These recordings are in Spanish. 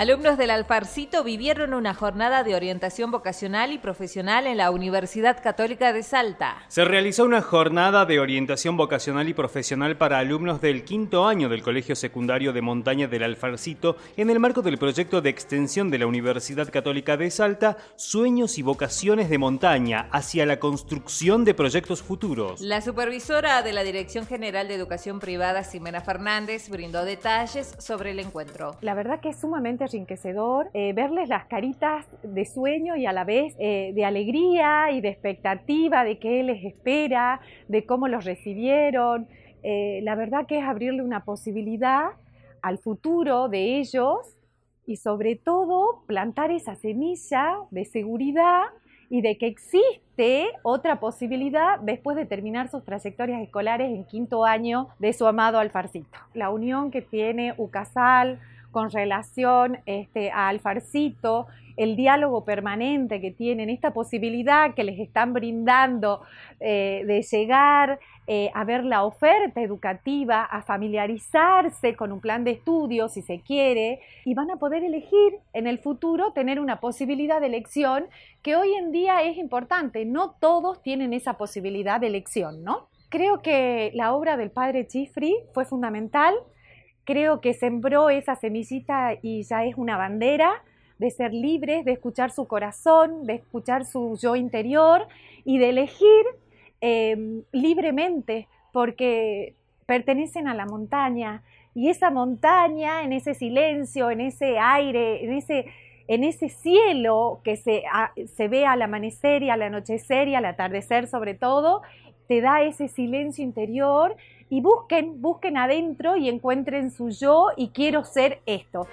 Alumnos del Alfarcito vivieron una jornada de orientación vocacional y profesional en la Universidad Católica de Salta. Se realizó una jornada de orientación vocacional y profesional para alumnos del quinto año del Colegio Secundario de Montaña del Alfarcito en el marco del proyecto de extensión de la Universidad Católica de Salta, Sueños y Vocaciones de Montaña hacia la construcción de proyectos futuros. La supervisora de la Dirección General de Educación Privada, Ximena Fernández, brindó detalles sobre el encuentro. La verdad que es sumamente enriquecedor eh, verles las caritas de sueño y a la vez eh, de alegría y de expectativa de qué les espera, de cómo los recibieron. Eh, la verdad que es abrirle una posibilidad al futuro de ellos y sobre todo plantar esa semilla de seguridad y de que existe otra posibilidad después de terminar sus trayectorias escolares en quinto año de su amado Alfarcito. La unión que tiene UCASAL con relación este, a Alfarcito, el diálogo permanente que tienen, esta posibilidad que les están brindando eh, de llegar eh, a ver la oferta educativa, a familiarizarse con un plan de estudio, si se quiere, y van a poder elegir en el futuro tener una posibilidad de elección que hoy en día es importante. No todos tienen esa posibilidad de elección, ¿no? Creo que la obra del padre Chifri fue fundamental creo que sembró esa semillita y ya es una bandera de ser libres, de escuchar su corazón, de escuchar su yo interior y de elegir em, libremente, porque pertenecen a la montaña. Y esa montaña, en ese silencio, en ese aire, en ese, en ese cielo que se, se ve al amanecer y al anochecer y al atardecer sobre todo, te da ese silencio interior y busquen, busquen adentro y encuentren su yo y quiero ser esto.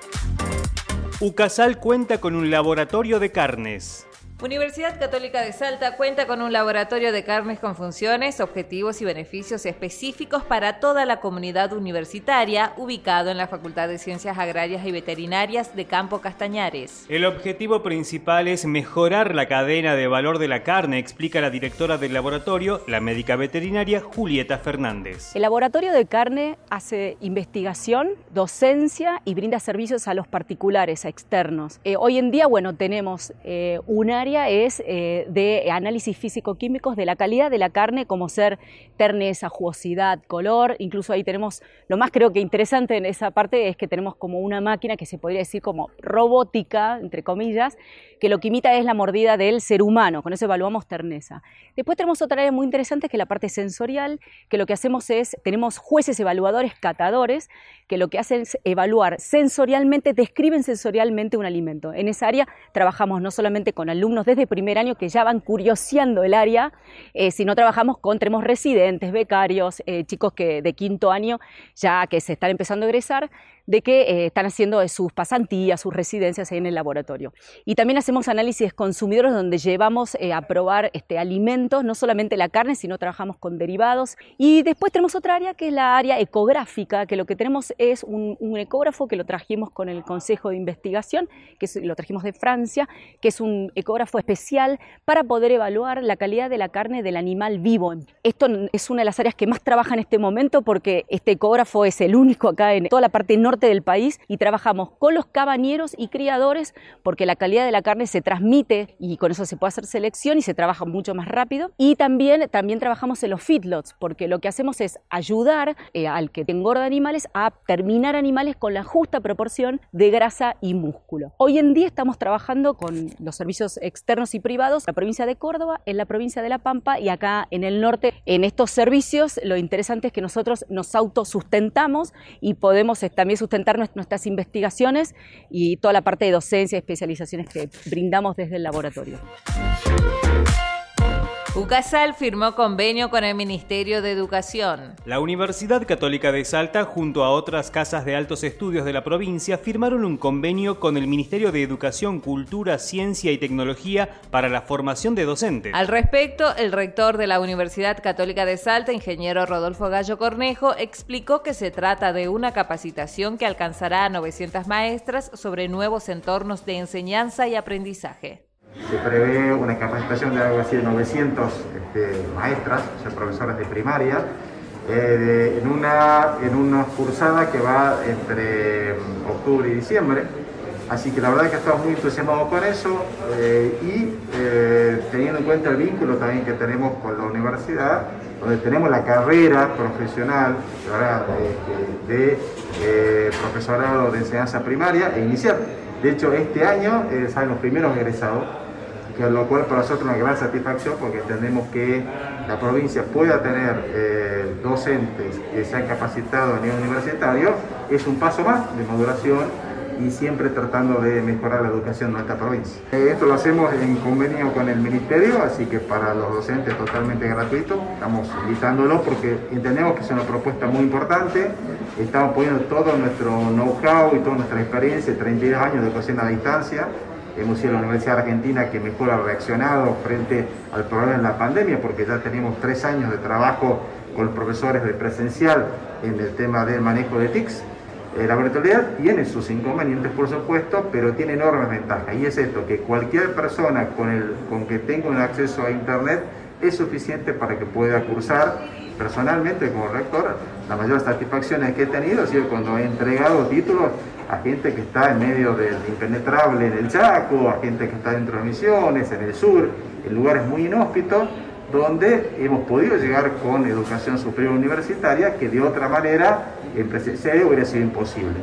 Ucasal cuenta con un laboratorio de carnes. Universidad Católica de Salta cuenta con un laboratorio de carnes con funciones, objetivos y beneficios específicos para toda la comunidad universitaria, ubicado en la Facultad de Ciencias Agrarias y Veterinarias de Campo Castañares. El objetivo principal es mejorar la cadena de valor de la carne, explica la directora del laboratorio, la médica veterinaria Julieta Fernández. El laboratorio de carne hace investigación, docencia y brinda servicios a los particulares, a externos. Eh, hoy en día, bueno, tenemos eh, un área es eh, de análisis físico-químicos de la calidad de la carne, como ser terneza, jugosidad, color. Incluso ahí tenemos, lo más creo que interesante en esa parte es que tenemos como una máquina que se podría decir como robótica, entre comillas, que lo que imita es la mordida del ser humano, con eso evaluamos terneza. Después tenemos otra área muy interesante que es la parte sensorial, que lo que hacemos es, tenemos jueces evaluadores, catadores, que lo que hacen es evaluar sensorialmente, describen sensorialmente un alimento. En esa área trabajamos no solamente con alumnos desde primer año que ya van curioseando el área, eh, sino trabajamos con, tenemos residentes, becarios, eh, chicos que de quinto año ya que se están empezando a egresar, de que eh, están haciendo sus pasantías, sus residencias en el laboratorio. Y también hacemos análisis consumidores donde llevamos eh, a probar este, alimentos, no solamente la carne, sino trabajamos con derivados. Y después tenemos otra área que es la área ecográfica, que lo que tenemos es un, ecógrafo que lo trajimos con el Consejo de Investigación, que lo trajimos de Francia, que es un ecógrafo especial para poder evaluar la calidad de la carne del animal vivo. Esto es una de las áreas que más trabaja en este momento porque este ecógrafo es el único acá en toda la parte norte del país y trabajamos con los cabañeros y criadores porque la calidad de la carne se transmite y con eso se puede hacer selección y se trabaja mucho más rápido. Y también, también trabajamos en los feedlots porque lo que hacemos es ayudar eh, al que engorda animales a terminar animales con la justa proporción de grasa y músculo. Hoy en día estamos trabajando con los servicios externos y privados en la provincia de Córdoba, en la provincia de La Pampa y acá en el norte. En estos servicios lo interesante es que nosotros nos autosustentamos y podemos también sustentar nuestras investigaciones y toda la parte de docencia y especializaciones que brindamos desde el laboratorio. UCASAL firmó convenio con el Ministerio de Educación. La Universidad Católica de Salta, junto a otras casas de altos estudios de la provincia, firmaron un convenio con el Ministerio de Educación, Cultura, Ciencia y Tecnología para la formación de docentes. Al respecto, el rector de la Universidad Católica de Salta, ingeniero Rodolfo Gallo Cornejo, explicó que se trata de una capacitación que alcanzará a 900 maestras sobre nuevos entornos de enseñanza y aprendizaje. Se prevé una capacitación de algo así de 900 este, maestras, o sea, profesoras de primaria, eh, en, una, en una cursada que va entre mm, octubre y diciembre. Así que la verdad es que estamos muy entusiasmados con eso eh, y eh, teniendo en cuenta el vínculo también que tenemos con la universidad, donde tenemos la carrera profesional de, de profesorado de enseñanza primaria e inicial. De hecho, este año salen los primeros egresados lo cual para nosotros es una gran satisfacción porque entendemos que la provincia pueda tener eh, docentes que se han capacitado a nivel universitario, es un paso más de maduración y siempre tratando de mejorar la educación de nuestra provincia. Eh, esto lo hacemos en convenio con el Ministerio, así que para los docentes totalmente gratuito. Estamos invitándolos porque entendemos que es una propuesta muy importante. Estamos poniendo todo nuestro know-how y toda nuestra experiencia, 32 años de educación a distancia, hemos sido la Universidad Argentina que mejor ha reaccionado frente al problema de la pandemia, porque ya tenemos tres años de trabajo con profesores de presencial en el tema del manejo de TICs. Eh, la virtualidad tiene sus inconvenientes, por supuesto, pero tiene enormes ventajas. Y es esto, que cualquier persona con, el, con que tenga un acceso a Internet es suficiente para que pueda cursar personalmente como rector. La mayor satisfacción que he tenido ha sido cuando he entregado títulos a gente que está en medio del impenetrable en el Chaco, a gente que está dentro de Misiones, en el sur, en lugares muy inhóspitos, donde hemos podido llegar con educación superior universitaria que de otra manera en presencia hubiera sido imposible.